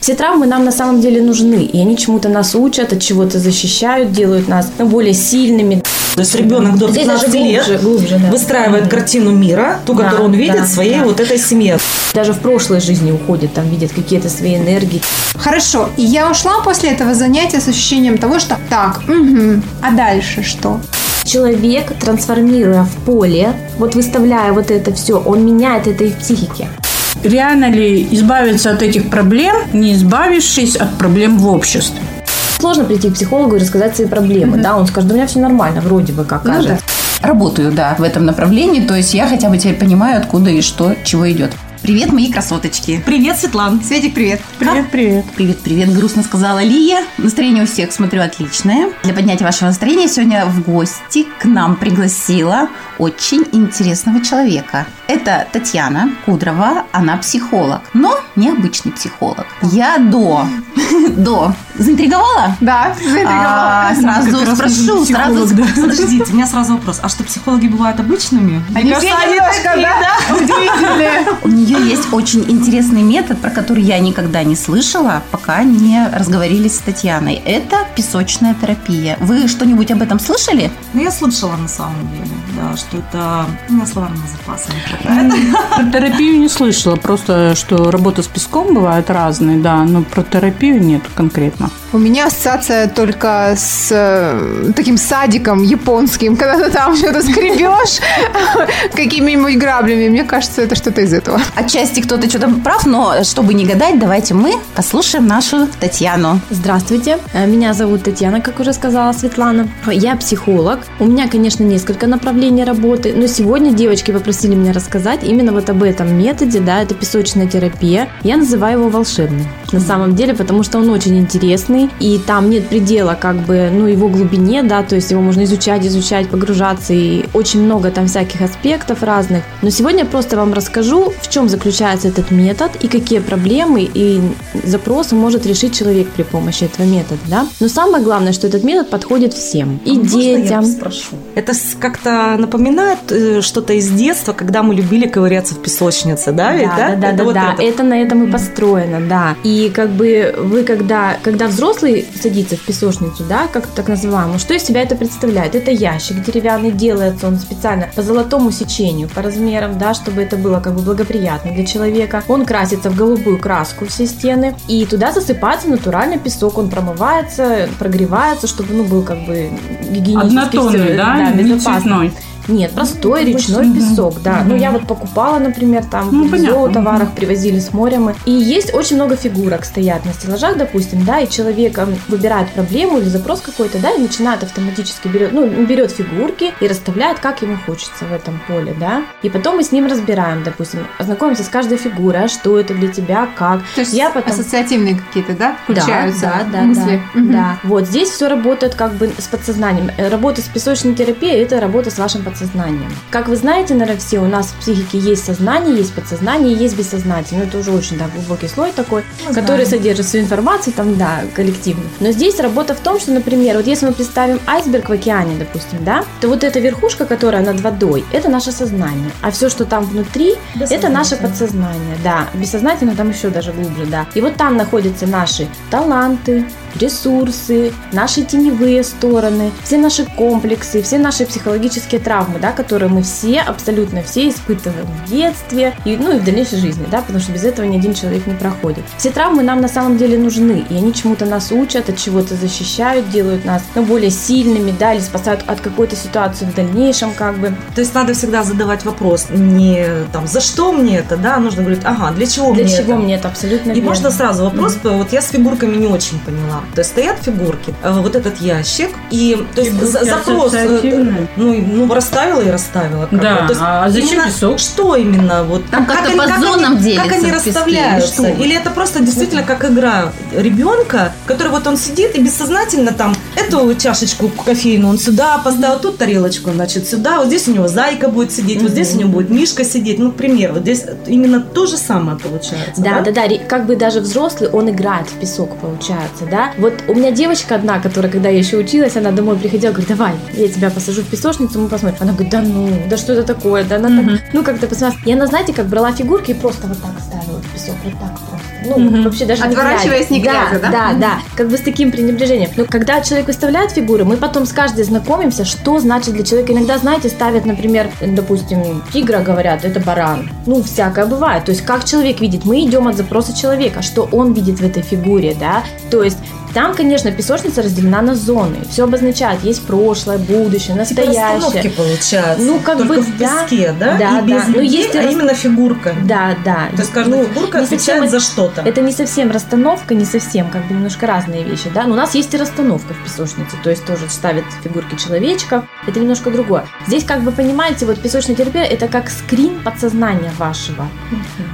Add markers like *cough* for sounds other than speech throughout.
Все травмы нам на самом деле нужны, и они чему-то нас учат, от чего-то защищают, делают нас ну, более сильными. То есть ребенок до 15 глубже, лет глубже, да. выстраивает картину мира, ту, Да, которую он видит да, в своей да. вот этой семье. Даже в прошлой жизни уходит, там видят какие-то свои энергии. Хорошо, и я ушла после этого занятия с ощущением того, что так, мгм, а дальше что? Человек, трансформируя в поле, вот выставляя вот это все, он меняет это и в психике. Реально ли избавиться от этих проблем, не избавившись от проблем в обществе? Сложно прийти к психологу и рассказать свои проблемы, да, он скажет, да у меня все нормально, вроде бы как Ну кажется. Работаю, да, в этом направлении. То есть я хотя бы теперь понимаю, откуда и что, чего идет. Привет, мои красоточки. Привет, Светлана. Светик, привет. Привет, привет. Привет, привет, грустно сказала Лия. Настроение у всех, смотрю, отличное. Для поднятия вашего настроения сегодня в гости к нам пригласила очень интересного человека. Это Татьяна Кудрова, она психолог, но необычный психолог. Я до, *laughs* до, заинтриговала? Да, заинтриговала. А, сразу Как раз спрошу, сразу да. Подождите, у меня сразу вопрос. А что, психологи бывают обычными? Они все немножко, да, удивительные. У нее есть очень интересный метод, про который я никогда не слышала, пока не разговорились с Татьяной. Это песочная терапия. Вы что-нибудь об этом слышали? Ну, я слышала на самом деле, да, что это... У меня словарного запаса не хватает. *laughs* Про терапию не слышала, просто что работа с песком бывает разной, да, но про терапию нет конкретно. У меня ассоциация только с э, таким садиком японским, когда ты там что-то скребешь *laughs* какими-нибудь граблями. Мне кажется, это что-то из этого. Отчасти кто-то что-то прав, но чтобы не гадать, давайте мы послушаем нашу Татьяну. Здравствуйте, Э, меня зовут Татьяна, как уже сказала Светлана. Я психолог. У меня, конечно, несколько направлений работы, но сегодня девочки попросили меня рассказать именно вот об этом методе, да, это песочная терапия. Я называю его волшебным, на самом деле, потому что он очень интересный, и там нет предела, как бы, ну, его глубине, да, то есть его можно изучать, изучать, погружаться, и очень много там всяких аспектов разных. Но сегодня я просто вам расскажу, в чем заключается этот метод и какие проблемы и запросы может решить человек при помощи этого метода, да. Но самое главное, что этот метод подходит всем, и А Можно я детям. спрошу? Это как-то напоминает э, что-то из детства, когда мы любили ковыряться в песочнице, да? ведь, Да, да, да, Это да, вот да. это. Это на этом и построено, да. И как бы вы, когда, когда взрослый садится в песочницу, да, как так называемую, что из себя это представляет? Это ящик деревянный, делается он специально по золотому сечению, по размерам, да, чтобы это было как бы благоприятно для человека. Он красится в голубую краску все стены, и туда засыпается натуральный песок, он промывается, прогревается, чтобы, ну, был как бы гигиенически Однотонный, всё, да, не безопасно. Нет, простой речной Мгм. песок, да. Ну, я вот покупала, например, там Ну, в товарах привозили с моря мы. И есть очень много фигурок стоят на стеллажах, допустим, да, и человек м, выбирает проблему или запрос какой-то, да, и начинает автоматически берет, ну, берет фигурки и расставляет, как ему хочется в этом поле, да. И потом мы с ним разбираем, допустим, ознакомимся с каждой фигурой, а что это для тебя, как. То есть я потом... ассоциативные какие-то, да, включаются Да, да, мысли? да, Мгм. да. Вот здесь все работает как бы с подсознанием. Э, Работа с песочной терапией – это работа с вашим подсознанием. Как вы знаете, наверное, все, у нас в психике есть сознание, есть подсознание, есть бессознательное. Это уже очень да, глубокий слой такой, который содержит всю информацию, там, да, коллективно. Но здесь работа в том, что, например, вот если мы представим айсберг в океане, допустим, да, то вот эта верхушка, которая над водой, это наше сознание. А все, что там внутри, это наше подсознание, да. Бессознательно там еще даже глубже, да. И вот там находятся наши таланты, ресурсы, наши теневые стороны, все наши комплексы, все наши психологические травмы, да, которые мы все, абсолютно все испытываем в детстве и, ну, и в дальнейшей жизни, да, потому что без этого ни один человек не проходит. Все травмы нам на самом деле нужны, и они чему-то нас учат, от чего-то защищают, делают нас ну, более сильными, да, или спасают от какой-то ситуации в дальнейшем, как бы. То есть надо всегда задавать вопрос не там, за что мне это, да, нужно говорить, ага, для чего Для мне чего это? мне это абсолютно И верно. можно сразу вопрос, вот я с фигурками не очень поняла. То есть стоят фигурки, э, вот этот ящик, и то есть Фигурки за- запрос, э, ну, и- ну, расставила и расставила. как Да, бы. То есть а зачем именно песок? Что именно? Вот, Там как-то они- по они- зонам Как делятся они в песке, расставляются? или что? Или это просто действительно как игра ребенка, который вот он сидит и бессознательно там эту чашечку кофейную он сюда поставил, тут тарелочку, значит, сюда, вот здесь у него зайка будет сидеть, вот здесь у него будет мишка сидеть. Ну, к примеру, вот здесь именно то же самое получается. Да, да, да, ре- как бы даже взрослый, он играет в песок, получается, да. Вот у меня девочка одна, которая, когда я еще училась, она домой приходила, говорит, давай, я тебя посажу в песочницу, мы посмотрим. Она говорит, да ну, да что это такое, да она так, ну как-то посмотрела. И она, знаете, как брала фигурки и просто вот так ставила в песок, вот так просто. Ну, вообще даже не Отворачиваясь, не глядя, да? Да, да, как бы с таким пренебрежением. Но когда человек выставляет фигуры, мы потом с каждой знакомимся, что значит для человека. Иногда, знаете, ставят, например, допустим, тигра, говорят, это баран. Ну, всякое бывает. То есть, как человек видит, мы идем от запроса человека, что он видит в этой фигуре, да. То есть, там, конечно, песочница разделена на зоны. Все обозначает, есть прошлое, будущее, Типа настоящее. расстановки получается. Ну, как Только бы, в да. песке, да? Да, без да. Ну, людей, есть и а рас- именно фигурка. Да, да. То есть каждая Ну, фигурка отвечает за что-то. Это не совсем расстановка, не совсем, как бы немножко разные вещи, да. Но у нас есть и расстановка в песочнице, то есть тоже ставят фигурки человечков. Это немножко другое. Здесь, как бы понимаете, вот песочная терапия это как скрин подсознания вашего.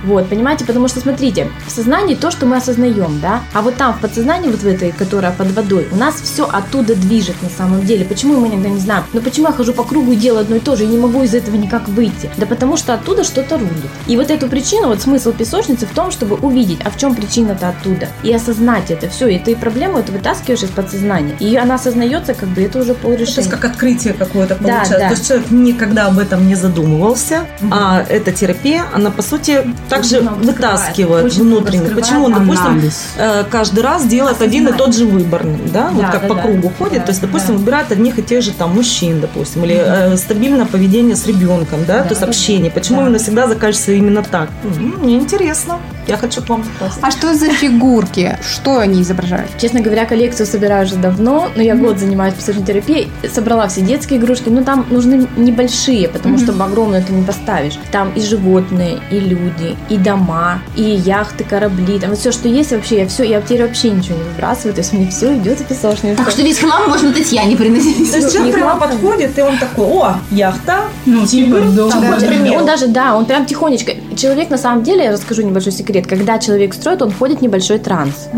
Вот, понимаете, потому что смотрите, в сознании то, что мы осознаем, да, а вот там в подсознании, вот в этой, которая под водой, у нас все оттуда движет на самом деле. Почему мы иногда не знаем? Но почему я хожу по кругу и делаю одно и то же, и не могу из этого никак выйти? Да потому что оттуда что-то рулит. И вот эту причину, вот смысл песочницы в том, чтобы увидеть, а в чем причина-то оттуда, и осознать это все, и ты проблему эту вытаскиваешь из подсознания, и она осознается, как бы это уже То есть полрешения. как открытие какое-то Да, получается. да. То есть человек никогда об этом не задумывался, а эта терапия, она по сути также вытаскивает внутренне. Почему, допустим, Анализ. э, каждый раз делает один и тот же выбор, да, вот Да, как да, по да. кругу ходит, Да, то есть, допустим, да. выбирает одних и тех же там мужчин, допустим, или э, стабильное поведение с ребенком, да, Да, то есть общение. Почему Да. именно всегда заканчивается именно так? М, Мне интересно, я хочу к вам попасть. А что за фигурки? Что они изображают? Честно говоря, коллекцию собираю уже давно, но я год занимаюсь песочной терапией, собрала все детские игрушки, но там нужны небольшие, потому что огромную ты не поставишь. Там и животные, и люди, и дома, и яхты, корабли, там все, что есть вообще, я все, я теперь вообще ничего не выбрасываю, то есть мне все идет в песочницу. Так что весь хлам можно Татьяне приносить. То есть человек прямо подходит, и он такой, о, яхта, Ну, типа, он даже, да, он прям тихонечко. Человек, на самом деле, я расскажу небольшой секрет, когда человек строит, он входит в небольшой транс.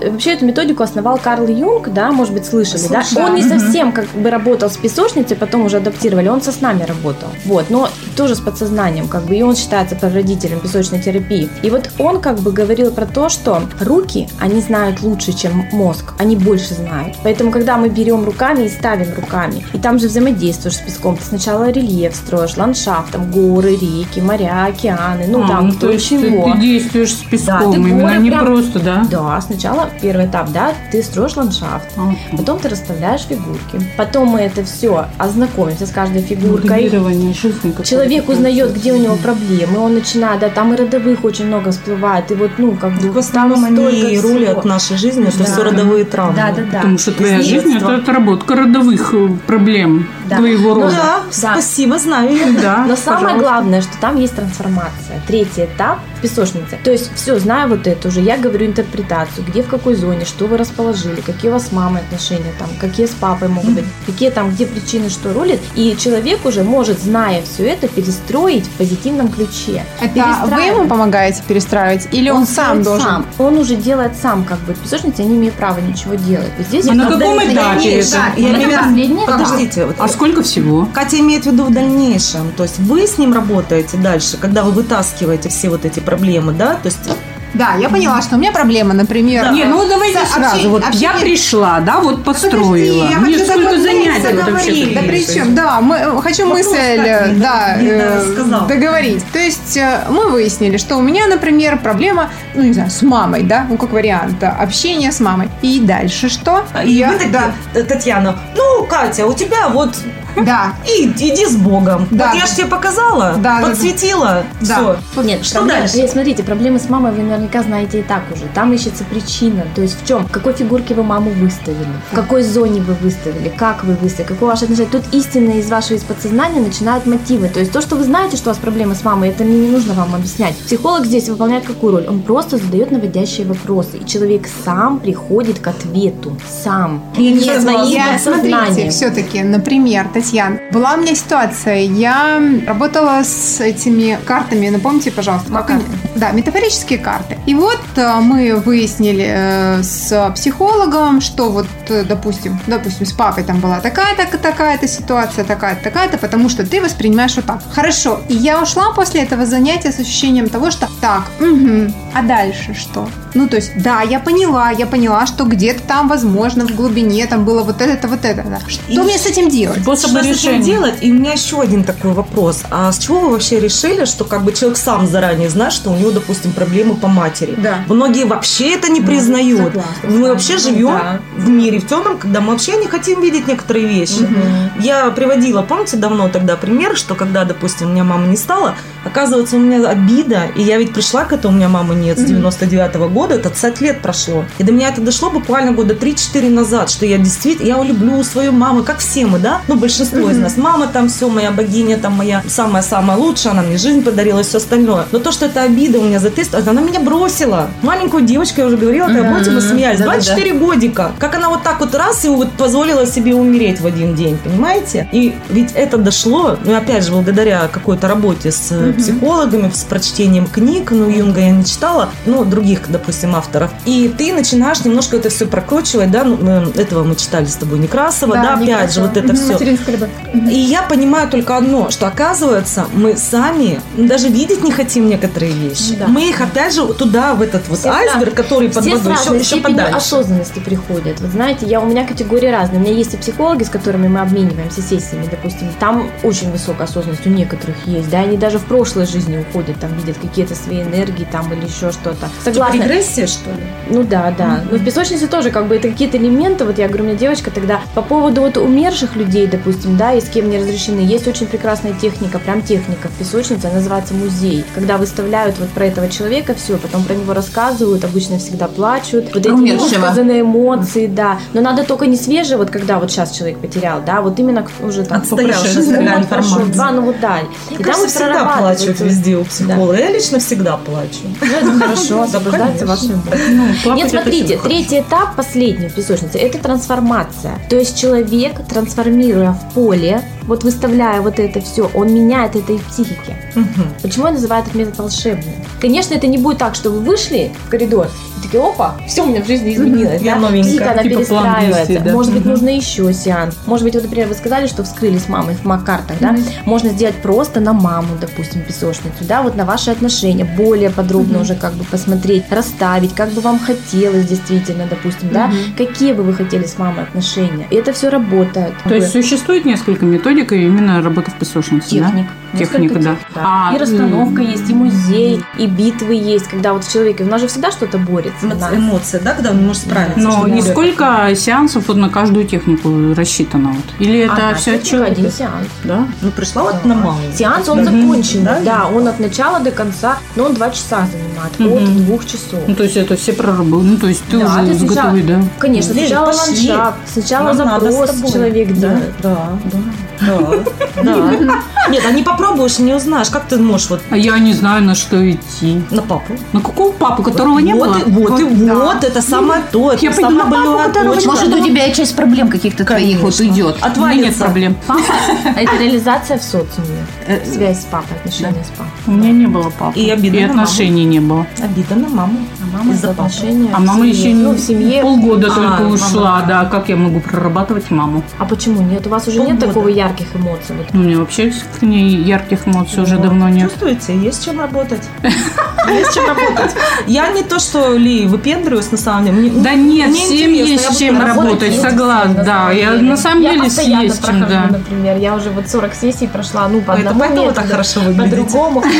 Э, Вообще эту методику основал Карл Юнг, да, может быть, слышали, да? Слышала. Он не совсем как бы работал с песочницей, потом уже адаптировали, он со снами работал. Вот, но тоже с подсознанием, как бы, и он считается прародителем песочной терапии. И вот он как бы говорил про то, что руки, они знают лучше, чем мозг, они больше знают. Поэтому, когда мы берем руками и ставим руками, и там же взаимодействуешь с песком, ты сначала рельеф строишь, ландшафт, там горы, реки, моря, океаны, ну А, там ну, то есть ты, чего. ты действуешь с песком, ты именно горы не прям- просто, да? Да, сначала первый этап, да, ты строишь ландшафт, Ага. потом ты расставляешь фигурки, потом мы это все ознакомимся с каждой фигуркой. Человек узнает, где у него проблемы, он начинает, да, там и родовых очень много всплывает, и вот, ну, как бы, в основном они рулят нашей жизнью, это Да. все родовые травмы. Да, да, да. Потому что твоя С жизнь это отработка родовых э, проблем Да. твоего Ну Ну рода. да, спасибо, знаю. Да, Но самое пожалуйста. главное, что там есть трансформация. Третий этап песочнице. То есть все, знаю вот это уже, я говорю интерпретацию, где в какой зоне, что вы расположили, какие у вас с мамой отношения, там, какие с папой могут быть, какие там, где причины, что рулит. И человек уже может, зная все это, перестроить в позитивном ключе. Это вы ему помогаете перестраивать? Или он, сам делает должен? сам. Он уже делает сам, как бы. В песочнице я не имею права ничего делать. Вот Здесь А на каком этапе это? Я Это имею-. Подождите, вот А сколько всего? Катя имеет в виду в дальнейшем. То есть вы с ним работаете дальше, когда вы вытаскиваете все вот эти проблемы, да? То есть Да, я поняла, что у меня проблема, например... Не, ну давайте С- сразу. общение- вот я общение- пришла, да, вот построила. Подожди, я Мне хочу сколько занятий вообще. Да при чем? Да, мы, э, хочу Вопрос, мысль кстати, э, да, э, договорить. То есть э, мы выяснили, что у меня, например, проблема, ну не знаю, с мамой, да, ну как вариант, да, общение с мамой. И дальше что? и я, вы да, «Т- Татьяна, ну, Катя, у тебя вот да, *laughs* и, иди с Богом. Да. Вот я же тебе показала, Да, подсветила, да. все. Нет, Что проблема- дальше? Нет, смотрите, проблемы с мамой вы наверняка знаете и так уже. Там ищется причина. То есть в чем? В какой фигурке вы маму выставили? В какой зоне вы выставили? Как вы выставили? Какое ваше отношение? Тут истинно из вашего из подсознания начинают мотивы. То есть то, что вы знаете, что у вас проблемы с мамой, это мне не нужно вам объяснять. Психолог здесь выполняет какую роль? Он просто задает наводящие вопросы. И человек сам приходит к ответу. Сам. Я не Не своим Я- подсознанием. Подсознание. все-таки, например, Татьяна, была у меня ситуация, я работала с этими картами, напомните, пожалуйста, как они? Да, метафорические карты. И вот э, мы выяснили э, с психологом, что вот, э, допустим, допустим, с папой там была такая-то, такая-то ситуация, такая-то, такая-то, потому что ты воспринимаешь вот так. Хорошо. И я ушла после этого занятия с ощущением того, что так, мгм, а дальше что? Ну, то есть, да, я поняла, я поняла, что где-то там, возможно, в глубине там было вот это, вот это. Да. Что И мне с этим делать? Способы Что с этим решения. делать? И у меня еще один такой вопрос. А с чего вы вообще решили, что как бы человек сам заранее знает, что у него, допустим, проблемы по матери? Да. Многие вообще это не признают. согласна. Мы вообще живем Да. в мире в темном, когда мы вообще не хотим видеть некоторые вещи. Я приводила, помните, давно тогда пример, что когда, допустим, у меня мама не стала, оказывается, у меня обида, и я ведь пришла к этому, у меня мамы нет с 99 года, это 20 лет прошло. И до меня это дошло буквально года 3-4 назад, что я действительно, я люблю свою маму, как все мы, да? Ну, большинство из нас. Мама там все, моя богиня, там моя самая-самая лучшая, она мне жизнь подарила и все остальное. Но то, что это обида у меня за тест, она меня бросила. Маленькую девочку, я уже говорила, помните, мы смеялись, 24 годика. Как она вот так вот раз и вот позволила себе умереть в один день, понимаете? И ведь это дошло, ну, опять же, благодаря какой-то работе с э, психологами, с прочтением книг, ну, Юнга я не читала, ну, других, допустим, авторов. И ты начинаешь немножко это все прокручивать, да, ну, э, этого мы читали с тобой Некрасова, да, опять же, вот это все. И я понимаю только одно, что оказывается, мы сами даже видеть не хотим некоторые вещи. Да. Мы их опять же туда, в этот вот Все айсберг, который под Все водой, еще, еще подальше. осознанности приходят. Вот знаете, я, у меня категории разные. У меня есть и психологи, с которыми мы обмениваемся сессиями, допустим. Там очень высокая осознанность у некоторых есть. Да, они даже в прошлой жизни уходят, там видят какие-то свои энергии там или еще что-то. Согласна. Регрессия, что ли? Ну да, да. Но в песочнице тоже как бы это какие-то элементы. Вот я говорю, у меня девочка тогда по поводу вот умерших людей, допустим, да, и с кем не разрешены. Есть очень прекрасная техника, прям техника в песочнице, она называется музей. Когда выставляют вот про этого человека все, потом про него рассказывают, обычно всегда плачут. Вот эти Умершего. невысказанные эмоции, да. Но надо только не свежие, вот когда вот сейчас человек потерял, да, вот именно уже там Ну, прошел, информация. Да, ну вот да. Мне И там кажется, всегда плачут везде у психолога. Я лично всегда плачу. Ну, это хорошо, освобождается эмоции. Ну, Нет, смотрите, третий этап, последний в песочнице, это трансформация. То есть человек, трансформируя в поле, вот выставляя вот это все, он меняет это и в психике. Почему я называю этот метод волшебным? Конечно, это не будет так, что вы вышли в коридор и такие, опа, все у меня в жизни изменилось. Я да? новенькая. Психика, она Типа перестраивается. действий, да. Может быть, нужно еще сеанс. Может быть, вот, например, вы сказали, что вскрыли с мамой в мак-картах, да? Можно сделать просто на маму, допустим, песочницу, да, вот на ваши отношения, более подробно уже как бы посмотреть, расставить, как бы вам хотелось действительно, допустим, да, какие бы вы хотели с мамой отношения. И это все работает. То есть существует несколько методик именно работа в песочнице, да? Техник. Техника, да. тех- А, и расстановка есть, и музей, и битвы есть, когда вот в человеке, у нас же всегда что-то борется. Эмо- да. Эмоции, да, когда он может справиться. Но и сколько сеансов вот на каждую технику рассчитано? Вот? Или это Одна все человек? один сеанс. Да? Ну, пришла вот на маму. Сеанс, он Мгм. закончен, Да? да? он от начала до конца, но он два часа занимает, от Мгм. двух часов. Ну, то есть это все проработали. Ну, то есть ты Да, уже ты сначала- готовой, да? Конечно, Лель, сначала пошли. ландшафт, сначала Нам запрос человек Да, делает. да, да, да, да. *laughs* Нет, а не попробуешь, не узнаешь. Как ты можешь вот А я не знаю, на что идти. на папу? На какого папу, которого не вот, было? И, вот, и да. вот, это самое то. Я это пойду на папу, которого. Может, у тебя и часть проблем каких-то твоих вот уйдет. У меня нет Отвалится. проблем. Папа *laughs* – это реализация в социуме, связь с папой, отношения с папой. У меня не было папы. И обида маму. отношений не было. Обида на маму. Мама Из-за папы. отношения А мама еще ну, в семье. полгода А, только мама, ушла, да. Как я могу прорабатывать маму? А почему нет? У вас уже нет Полгода. такого ярких эмоций? Вот. Ну, у меня вообще к ней ярких эмоций уже давно нет. Чувствуете? Есть чем работать. *laughs* Есть чем работать. Я не то, что Ли, выпендриваюсь на самом деле. Да нет, всем есть чем работать. согласна, на да. Я на самом деле есть чем, да. например. Я уже вот 40 сессий прошла, ну, по одному поэтому методу, так хорошо выглядите. по-другому. *laughs*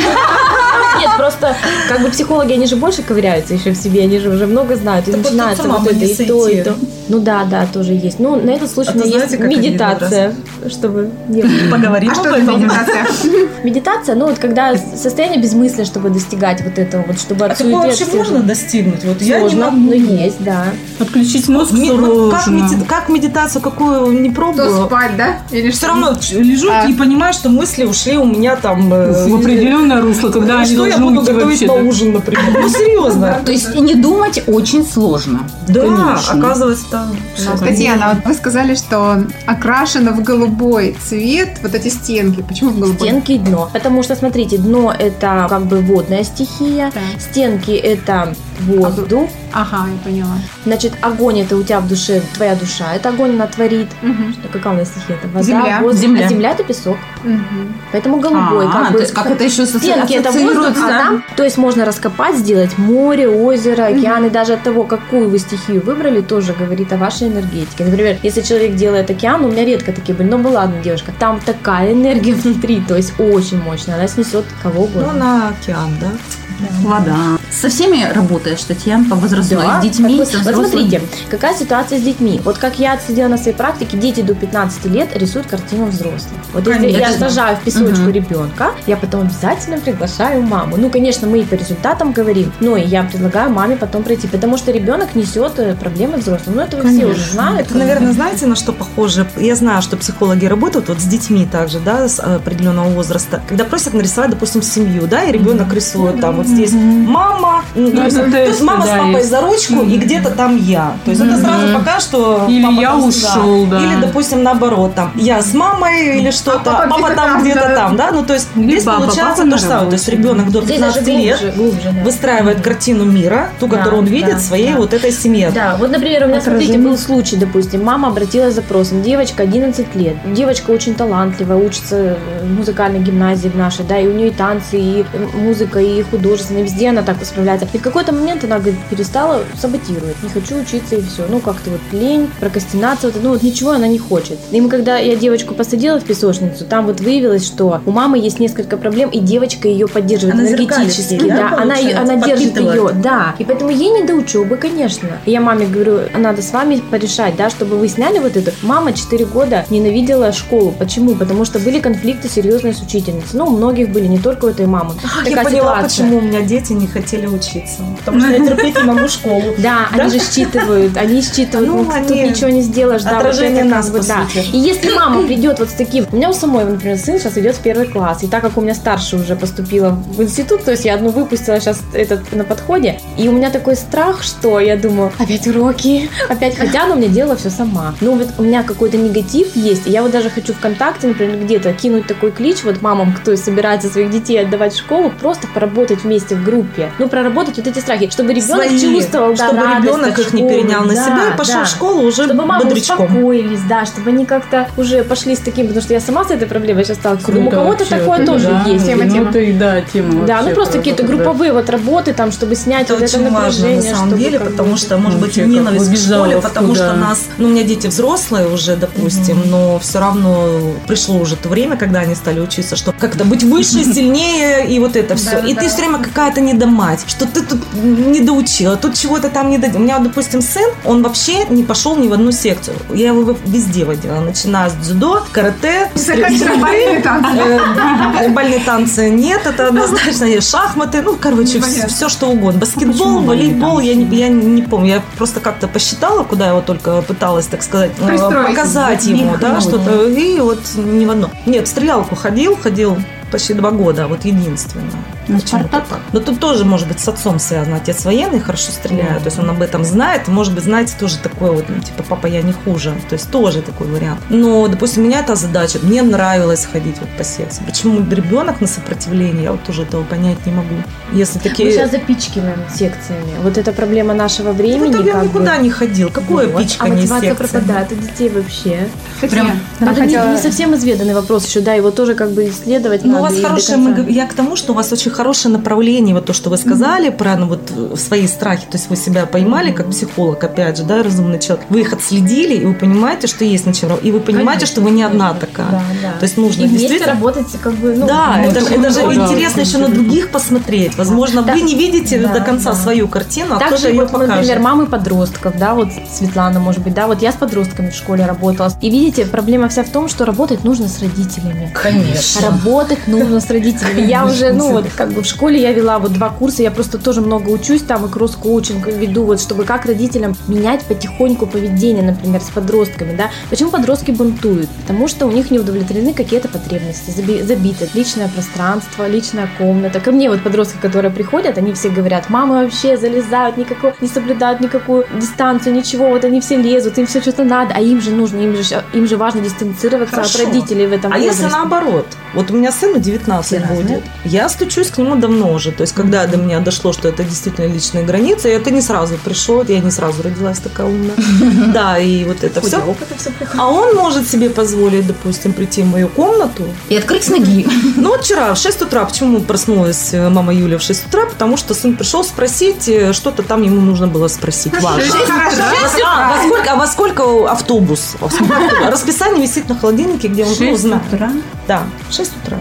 Нет, просто как бы психологи, они же больше ковыряются еще в себе, они же уже много знают. И начинается вот это и то, и то. Ну да, да, тоже есть. Ну, на этот случай А у меня то есть медитация, чтобы не Поговорим *laughs* А об что это этом. медитация? *laughs* Медитация, ну вот когда состояние безмыслия, чтобы достигать вот этого, вот чтобы А от такого суеты, вообще можно достигнуть? Вот я не могу. но есть, да. Отключить мозг как, сложно. меди- как медитацию, какую не То пробую. спать, да? Или Все равно лежу А. и понимаю, что мысли ушли у меня там... э, В определенное русло, когда они что я буду готовить на ужин, например. Ну, серьезно. То есть не думать очень сложно. Да, оказывается, там... Татьяна, вот вы сказали, что окрашено в голубой цвет вот эти стенки. Почему в голубой? Стенки и дно. Потому что, смотрите, дно это как бы водная стихия, стенки это воздух. Ага, я поняла. Значит, огонь это у тебя в душе, твоя душа, это огонь она творит. Ну, Какая у нас стихия? Это вода, Земля. воздух, Земля. а земля это песок. Мгм. Поэтому голубой. А, как то бы, есть как это еще Стенки это воздух, а там, то есть можно раскопать, сделать море, озеро, океан, и даже от того, какую вы стихию выбрали, тоже говорит о вашей энергетике. Например, если человек делает океан, у меня редко такие были, ну ну ладно, девушка, там такая энергия *laughs* внутри, то есть очень мощная, она снесет кого Ну, угодно. на океан, да? Вода. Со всеми работаешь, Татьяна, по возрастной, Да, с детьми, так со вот, смотрите, какая ситуация с детьми. Вот как я отследила на своей практике, дети до 15 лет рисуют картину взрослых. Вот если Конечно. я сажаю в песочку Мгм. ребенка, я потом обязательно приглашаю маму. Ну, конечно, мы и по результатам говорим, но и я предлагаю маме потом пройти, потому что ребенок несет э, проблемы взрослым. Ну, это вы все уже знают. Это, наверное, знаете, на что похоже? Я знаю, что психологи работают вот с детьми также, да, с э, определенного возраста. Когда просят нарисовать, допустим, семью, да, и ребенок рисует там вот здесь мама, ну, то *laughs* есть, то есть мама с да, папой есть. за ручку, и где-то там я. То есть это сразу пока что Или папа я там ушел, да. Или, допустим, наоборот, там я с мамой или что-то, папа а папа где-то там там, где-то да. там, да, ну то есть Или здесь папа, получается папа то же самое. То есть ребенок до Здесь даже 15 лет глубже, глубже, да. выстраивает картину мира, ту, Да, которую он видит да, в своей да. вот этой семье. Да, вот, например, у меня, смотрите, был случай, допустим, мама обратилась с запросом, девочка 11 лет, девочка очень талантливая, учится в музыкальной гимназии в нашей, да, и у нее и танцы, и музыка, и художественная, везде она так справляется. И в какой-то момент она, говорит, перестала саботировать, не хочу учиться и все. Ну, как-то вот лень, прокрастинация, вот, ну, вот ничего она не хочет. И мы, когда я девочку посадила в песочницу, там вот выявилось, что у мамы есть несколько проблем, и девочка ее поддерживает Она энергетически. ей, да, она, ее- она держит ее, да. И поэтому ей не до учебы, конечно. И я маме говорю, надо с вами порешать, да, чтобы вы сняли вот это. Мама 4 года ненавидела школу. Почему? Потому что были конфликты серьезные с учительницей. Ну, у многих были, не только у этой мамы. Такая я поняла, ситуация. почему у меня дети не хотели учиться. Потому что *laughs* я терпеть не могу школу. Да, они же считывают, они считывают, Ну, тут ничего не сделаешь, Отражение нас, по. И если мама придет вот с таким, у меня у самой, например, сын сейчас идет в первый класс, и так как у меня старшая уже поступила в институт, то есть я одну выпустила сейчас этот на подходе, и у меня такой страх, что я думаю, опять уроки, опять, хотя она меня делала все сама. Ну вот у меня какой-то негатив есть, и я вот даже хочу ВКонтакте, например, где-то кинуть такой клич вот мамам, кто собирается своих детей отдавать в школу, просто поработать вместе в группе, ну проработать вот эти страхи, чтобы ребенок Свои, чувствовал, да, чтобы радость ребенок их не перенял на да, себя и пошел да. в школу уже Чтобы мамы бодрячком. успокоились, да, чтобы они как-то уже пошли с таким, потому что я сама с этой проблемой сейчас сталкиваюсь. Думаю, у кого-то такое вот тоже да, есть. Тема, ну, тема. это и да, тема Да, ну просто про какие-то работу, да. групповые вот работы там, чтобы снять Это вот это очень важно, на напряжение. самом деле, потому что, может быть, Вообще, как ненависть в школе, потому что нас, ну, у меня дети взрослые уже, допустим, но все равно пришло уже то время, когда они стали учиться, что как-то быть выше, *laughs* сильнее и вот это все. И ты все время какая-то недомать, что ты тут не доучила, тут чего-то там не до... У меня, допустим, сын, он вообще не пошел ни в одну секцию. Я его везде водила, начиная с дзюдо, карате, Заканчивай *laughs* бальные танцы. Бальные танцы нет, это однозначно есть шахматы, ну, короче, все, что угодно. Баскетбол, волейбол, я не, я помню. Я просто как-то посчитала, куда его только пыталась, так сказать, э, показать ему, да, что-то. И вот ни в одно. Нет, в стрелялку ходил, ходил почти два года, вот единственное. На «Спартак»? так. Но тут тоже, может быть, с отцом связано. Отец военный, хорошо стреляет, то есть он об этом знает. Может быть, знаете, тоже такое вот, ну, типа, папа, я не хуже. То есть тоже такой вариант. Но, допустим, у меня эта задача. Мне нравилось ходить вот по секции. Почему ребенок на сопротивлении, я вот тоже этого понять не могу. Если такие... Мы сейчас запичкиваем секциями. Вот это проблема нашего времени. Ну, я как бы. никуда не ходил. Какое Вот. пичка а секция? пропадает у детей вообще. Татьяна, Это я не, хотела- не совсем изведанный вопрос еще, да, его тоже как бы исследовать Ну, у вас г- я к тому, что у вас очень хорошее направление, вот то, что вы сказали про ну, вот э, свои страхи, то есть вы себя поймали как психолог, опять же, да, разумный человек, вы их отследили, и вы понимаете, что есть над чем и вы понимаете, Конечно, что вы не одна конечно. такая. Да, да. То есть нужно и действительно... работать как бы, ну, да, это, же- это же да, интересно еще на других посмотреть. Возможно, Да. вы не видите Да, до конца да. свою картину, а Также кто-то ее вот, покажет. например, мамы подростков, да, вот Светлана, может быть, да, вот я с подростками в школе работала. И видите, проблема вся в том, что работать нужно с родителями. Конечно. Работать нужно с родителями. Я уже, ну вот, как бы в школе я вела вот два курса, я просто тоже много учусь там и кросс-коучинг веду, вот чтобы как родителям менять потихоньку поведение, например, с подростками, да. Почему подростки бунтуют? Потому что у них не удовлетворены какие-то потребности, заби- забиты личное пространство, личная комната. Ко мне вот подростки, которые приходят, они все говорят, мамы вообще залезают, никакой, не соблюдают никакую дистанцию, ничего, вот они все лезут, им все что-то надо, а им же нужно, им же, им же важно дистанцироваться Хорошо. от родителей в этом А возрасте. если наоборот? Вот у меня сыну 19 Все разные. будет. Я стучусь к нему давно уже. То есть, когда до меня дошло, что это действительно личные границы, это не сразу пришло. Я не сразу родилась такая умная. *laughs* Да, и вот это все. А он может себе позволить, допустим, прийти в мою комнату. И открыть с ноги. *laughs* Ну, вот вчера в 6 утра. Почему проснулась э, мама Юля в 6 утра? Потому что сын пришел спросить, э, что-то там ему нужно было спросить. Важно. А, во сколько, а во сколько автобус? *laughs* Расписание висит на холодильнике, где он ну, знает. утра. Да, в 6 утра.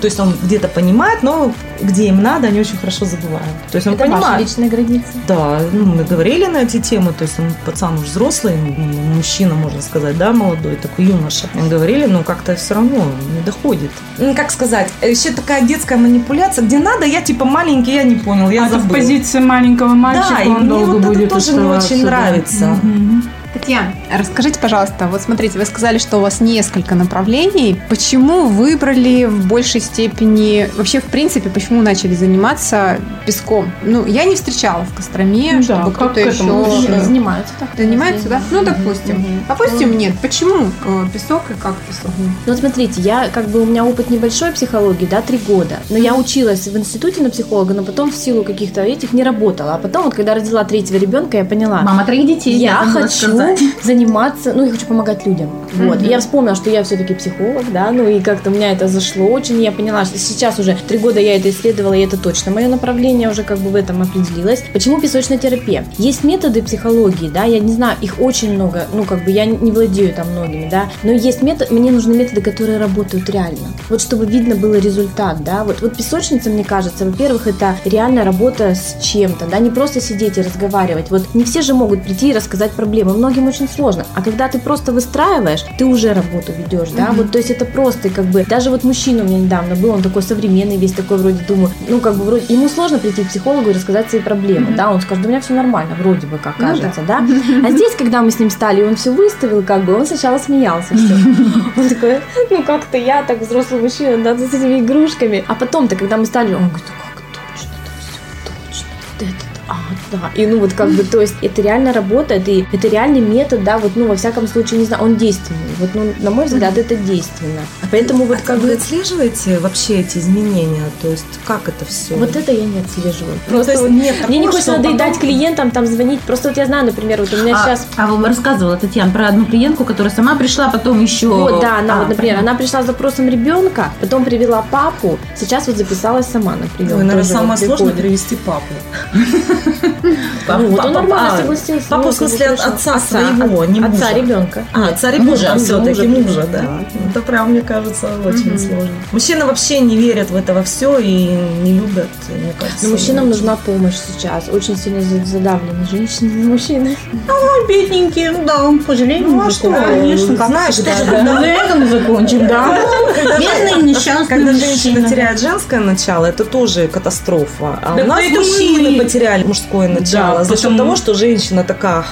То есть он где-то понимает, но где им надо, они очень хорошо забывают. То есть он Это понимает. личные границы. Да, ну, мы говорили на эти темы, то есть он пацан уже взрослый, мужчина, можно сказать, да, молодой, такой юноша. Мы говорили, но как-то все равно не доходит. Ну, как сказать, еще такая детская манипуляция, где надо, я типа маленький, я не понял, я а это в забыл. позиции маленького мальчика Да, и он мне долго вот это будет тоже не очень да. нравится. Мгм. Татьяна, расскажите, пожалуйста, вот смотрите, вы сказали, что у вас несколько направлений. Почему выбрали в большей степени, вообще в принципе, почему начали заниматься песком? Ну, я не встречала в Костроме, Ну чтобы кто-то еще Занимаются так. занимается, да? Ну, допустим. Мгм. Допустим, нет. Почему э, песок и как песок? Ну смотрите, я как бы у меня опыт небольшой психологии, да, три года. Но я училась в институте на психолога, но потом в силу каких-то этих не работала. А потом вот когда родила третьего ребенка, я поняла, Мама троих детей. я хочу. *laughs* заниматься, ну, я хочу помогать людям. Вот. И я вспомнила, что я все-таки психолог, да, ну и как-то у меня это зашло очень. Я поняла, что сейчас уже три года я это исследовала, и это точно мое направление, уже как бы в этом определилась. Почему песочная терапия? Есть методы психологии, да, я не знаю, их очень много, ну, как бы я не владею там многими, да, но есть метод, мне нужны методы, которые работают реально. Вот чтобы видно было результат, да, вот, вот песочница, мне кажется, во-первых, это реальная работа с чем-то, да, не просто сидеть и разговаривать. Вот не все же могут прийти и рассказать проблемы, многим очень сложно. А когда ты просто выстраиваешь, ты уже работу ведешь, да, вот, то есть это просто как бы, даже вот мужчина у меня недавно был, он такой современный, весь такой вроде, думаю, ну, как бы вроде, ему сложно прийти к психологу и рассказать свои проблемы, да, он скажет, у меня все нормально, вроде бы, как Ну да. кажется, да. *laughs* А здесь, когда мы с ним стали, и он все выставил, как бы, он сначала смеялся все. *laughs* Он такой, ну, как-то я так взрослый мужчина, да, с этими игрушками. А потом-то, когда мы стали, он говорит, да. И ну вот как бы, то есть это реально работает, и это реальный метод, да, вот, ну, во всяком случае, не знаю, он действенный. Вот, ну, на мой взгляд, это действенно. Поэтому вот А как вы отслеживаете вообще эти изменения? То есть как это все? Вот это я не отслеживаю. Ну, то Просто есть вот нет мне не такого, хочется надоедать потом- клиентам, там звонить. Просто вот я знаю, например, вот у меня А, сейчас а вы рассказывала, Татьяна, про одну клиентку, которая сама пришла, потом еще... Вот, да, она А, вот, например, понятно. она пришла с запросом ребенка, потом привела папу, сейчас вот записалась сама на прием. Ой, наверное, самое вот сложное привести папу. *laughs* Ну, вот он Папа- нормально а, согласился. Папу, ну, в смысле, отца своего, не Отца ребенка. А, отца ребенка все-таки мужа. Да. Это прям, мне кажется, очень Мгм. сложно. Мужчины вообще не верят в это во все и не любят, мне кажется. Но мужчинам очень. нужна помощь сейчас. Очень сильно за- задавлены женщины и *laughs* мужчины. Ой, бедненькие, ну да, пожалеем. Ну, а что, конечно, знаешь, тоже, когда, На этом закончим, да. Бедные несчастные когда женщина теряет женское начало, это тоже катастрофа. А у нас мужчины потеряли мужское начало за счет того, что женщина такая...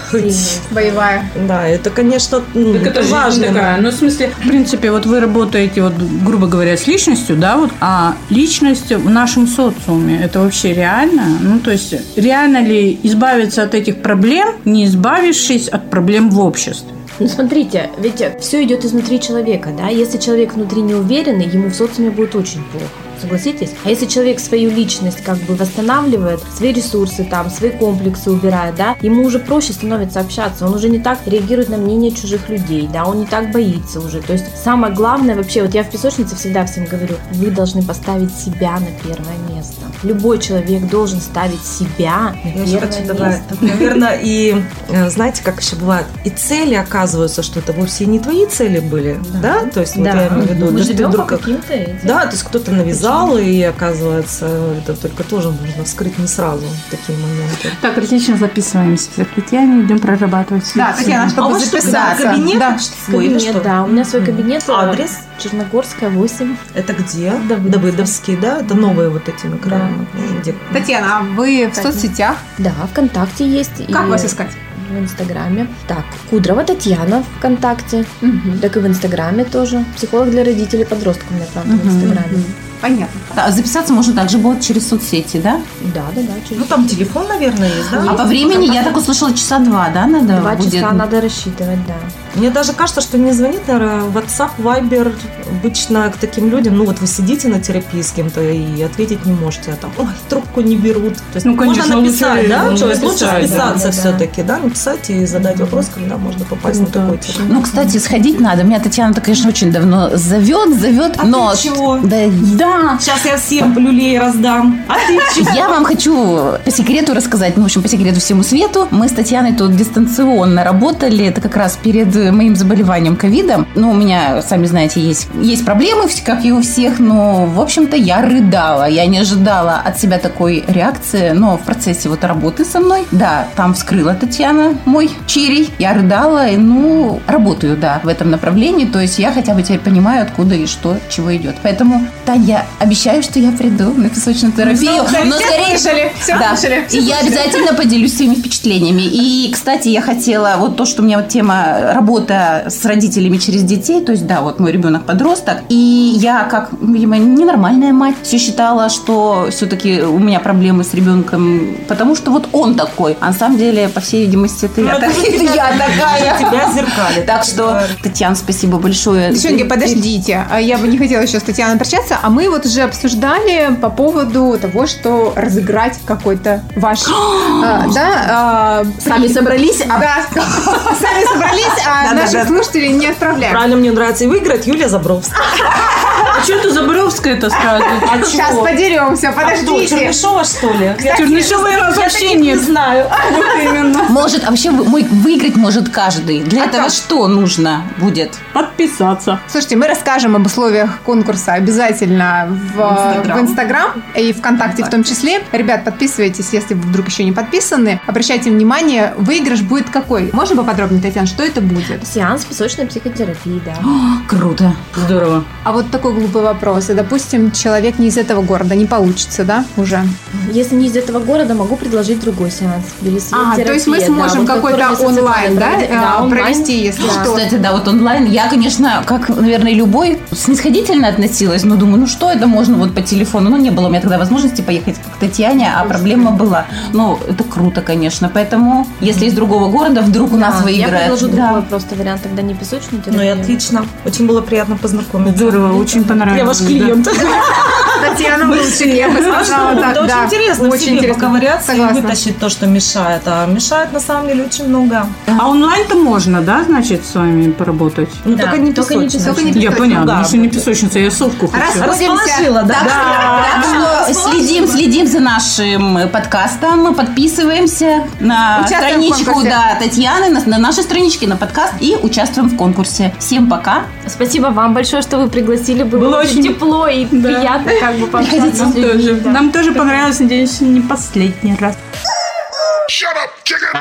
Боевая. Да, это, конечно, ну, важно. такая. Ну, в смысле, в принципе, вот вы работаете, вот, грубо говоря, с личностью, да, вот, а личность в нашем социуме, это вообще реально? Ну, то есть, реально ли избавиться от этих проблем, не избавившись от проблем в обществе? Ну, смотрите, ведь все идет изнутри человека, да? Если человек внутри не уверенный, ему в социуме будет очень плохо. Согласитесь? А если человек свою личность как бы восстанавливает, свои ресурсы там, свои комплексы убирает, да, ему уже проще становится общаться, он уже не так реагирует на мнение чужих людей, да, он не так боится уже. То есть самое главное вообще, вот я в песочнице всегда всем говорю, вы должны поставить себя на первое место. Любой человек должен ставить себя на Я первое хочу место. добавить, наверное, и э, знаете, как еще бывает, и цели оказываются, что это вовсе не твои цели были, да? То есть вот Да. я имею в виду, Мы да, живем по каким-то этим. Да, то есть кто-то навязал зал, и оказывается, это только тоже можно вскрыть не сразу такие моменты. Так, отлично записываемся. В Татьяне идем прорабатывать. Да, Татьяна, А у чтобы вас что, записаться. кабинет? Да. Свой Кабинет, что? да. У меня свой кабинет. э, Адрес? Черногорская, 8. Это где? Давыдовский. Давыдовский, да? Это новые вот эти микрорайоны. Где? Татьяна, а вы в Татьяна. соцсетях? Да, ВКонтакте есть. Как и вас искать? В Инстаграме. Так, Кудрова Татьяна ВКонтакте. Мгм. Так и в Инстаграме тоже. Психолог для родителей подростков у меня, правда, в Мгм. Инстаграме. Понятно. А записаться можно также будет через соцсети, да? Да, да, да. через Ну, там телефон, наверное, есть, да? А по времени, я так услышала, часа два, да, надо Два будет? часа надо рассчитывать, да. Мне даже кажется, что не звонит, наверное, WhatsApp, Viber обычно к таким людям, ну вот вы сидите на терапии с кем-то и ответить не можете, а там, ой, трубку не берут. То есть Ну, конечно, можно написать, лучше, да? ну, То есть лучше написать, да, списаться да, да. все-таки, да, написать и задать вопрос, когда можно попасть на Круто такой терапию. Ну, кстати, сходить надо. Меня Татьяна-то, конечно, очень давно зовет, зовет, А но... ты чего? Да, Да, сейчас я всем люлей раздам. А? Я вам хочу по секрету рассказать, ну, в общем, по секрету всему свету. Мы с Татьяной тут дистанционно работали, это как раз перед моим заболеванием ковидом. Ну, у меня, сами знаете, есть, есть проблемы, как и у всех, но, в общем-то, я рыдала. Я не ожидала от себя такой реакции, но в процессе вот работы со мной, да, там вскрыла Татьяна мой чирий, я рыдала, и, ну, работаю, да, в этом направлении, то есть я хотя бы теперь понимаю, откуда и что, чего идет. Поэтому, Тань, я обещаю, что я приду на песочную терапию, Ну, но все скорее слышали, все да. слышали. И я обязательно поделюсь своими впечатлениями. И, кстати, я хотела, вот то, что у меня вот тема работа с родителями через детей, то есть, да, вот мой ребенок подросток, и я, как, видимо, ненормальная мать, все считала, что все-таки у меня проблемы с ребенком, потому что вот он такой. А на самом деле, по всей видимости, это я, так- такая. *laughs* Тебя зеркалит. Так что, Татьяна, спасибо большое. Девчонки, подождите. А Я бы не хотела еще с Татьяной торчаться, а мы вот уже обсуждали по поводу того, что разыграть какой-то ваш... *gasps* а, Да, а, *laughs* Сами собрались, а да, сами собрались, а наших слушателей не отправляем. Правильно, мне нравится и выиграть Юлия Забровская. А что ты Заборовская-то сразу? А Сейчас чего? подеремся, А подождите. Чернышова, что ли? Чернышова у нас вообще нет. знаю. Вот именно. Может, а вообще выиграть может каждый. Для этого как? что нужно будет? Подписаться. Слушайте, мы расскажем об условиях конкурса обязательно в Инстаграм. в Инстаграм и ВКонтакте в том числе. Ребят, подписывайтесь, если вы вдруг еще не подписаны. Обращайте внимание, выигрыш будет какой? Можно поподробнее, Татьяна, что это будет? сеанс песочной психотерапии, да. Круто. Здорово. А вот такой глупый вопрос. И, допустим, человек не из этого города, не получится, да, уже? Если не из этого города, могу предложить другой сеанс. А, то есть мы сможем какой-то онлайн, да, э, провести, если Да. что? Кстати, да, вот онлайн. Я, конечно, как, наверное, любой, снисходительно относилась, но думаю, ну что это можно вот по телефону. Ну, не было у меня тогда возможности поехать к Татьяне, а проблема была. Ну, это круто, конечно. Поэтому, если из другого города вдруг у нас Я выиграет. предложу да. другой просто вариант, тогда не песочную терапию. Ну и отлично. Очень было приятно познакомиться. Здорово, очень понравилось. Я ваш да. Татьяна лучше, я бы сказала так, это да. очень интересно Очень интересно. поковыряться и вытащить то, что мешает. А мешает на самом деле очень много. А онлайн-то можно, да, значит, с вами поработать? Ну Да, только не только не песочная. Только не Я поняла, да, потому что не песочница, я совку хочу. Расположила, да? Так что следим, следим за нашим подкастом, подписываемся на страничку да, Татьяны, на, на нашей страничке на подкаст и участвуем в конкурсе. Всем пока. Спасибо вам большое, что вы пригласили. Было, Было очень очень- тепло и *laughs* Да. приятно как бы пообщаться Нам тоже, нам тоже понравилось, надеюсь, не последний раз. Shut up, chicken!